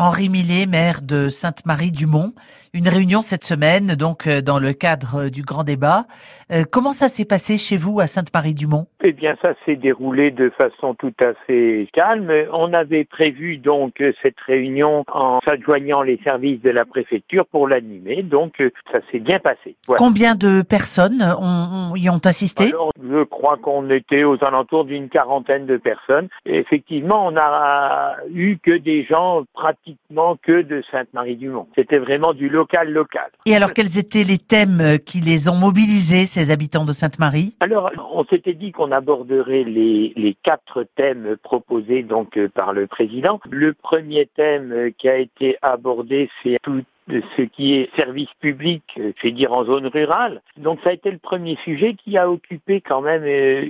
Henri Millet, maire de Sainte-Marie-du-Mont. Une réunion cette semaine, donc euh, dans le cadre du grand débat. Euh, comment ça s'est passé chez vous à Sainte-Marie-du-Mont? Eh bien, ça s'est déroulé de façon tout à fait calme. On avait prévu donc cette réunion en s'adjoignant les services de la préfecture pour l'animer. Donc, ça s'est bien passé. Voilà. Combien de personnes ont, y ont assisté? Alors, Je crois qu'on était aux alentours d'une quarantaine de personnes. Et effectivement, on a eu que des gens pratiquement que de Sainte-Marie-du-Mont. C'était vraiment du local local. Et alors, quels étaient les thèmes qui les ont mobilisés, ces habitants de Sainte-Marie? Alors, on s'était dit qu'on aborderait les, les quatre thèmes proposés donc par le président. Le premier thème qui a été abordé, c'est tout ce qui est service public, je vais dire en zone rurale. Donc ça a été le premier sujet qui a occupé quand même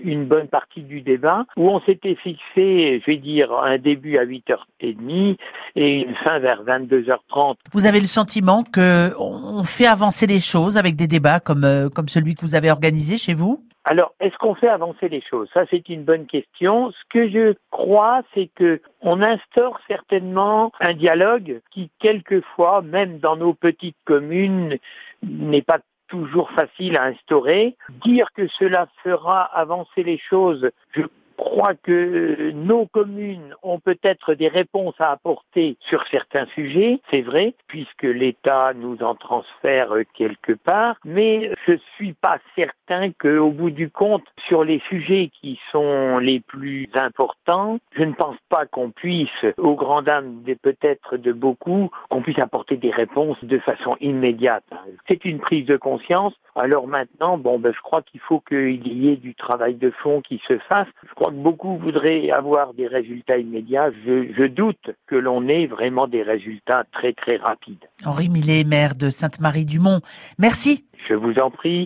une bonne partie du débat, où on s'était fixé, je vais dire, un début à 8h30 et une fin vers 22h30. Vous avez le sentiment que on fait avancer les choses avec des débats comme, comme celui que vous avez organisé chez vous? Alors, est-ce qu'on fait avancer les choses? Ça, c'est une bonne question. Ce que je crois, c'est que on instaure certainement un dialogue qui, quelquefois, même dans nos petites communes, n'est pas toujours facile à instaurer. Dire que cela fera avancer les choses, je crois que nos communes ont peut-être des réponses à apporter sur certains sujets, c'est vrai, puisque l'État nous en transfère quelque part, mais je suis pas certain qu'au bout du compte, sur les sujets qui sont les plus importants, je ne pense pas qu'on puisse, au grand dam peut-être de beaucoup, qu'on puisse apporter des réponses de façon immédiate. C'est une prise de conscience. Alors maintenant, bon, ben, je crois qu'il faut qu'il y ait du travail de fond qui se fasse. Je crois que beaucoup voudraient avoir des résultats immédiats. Je, je doute que l'on ait vraiment des résultats très très rapides. Henri Millet, maire de Sainte-Marie-du-Mont. Merci. Je vous en prie.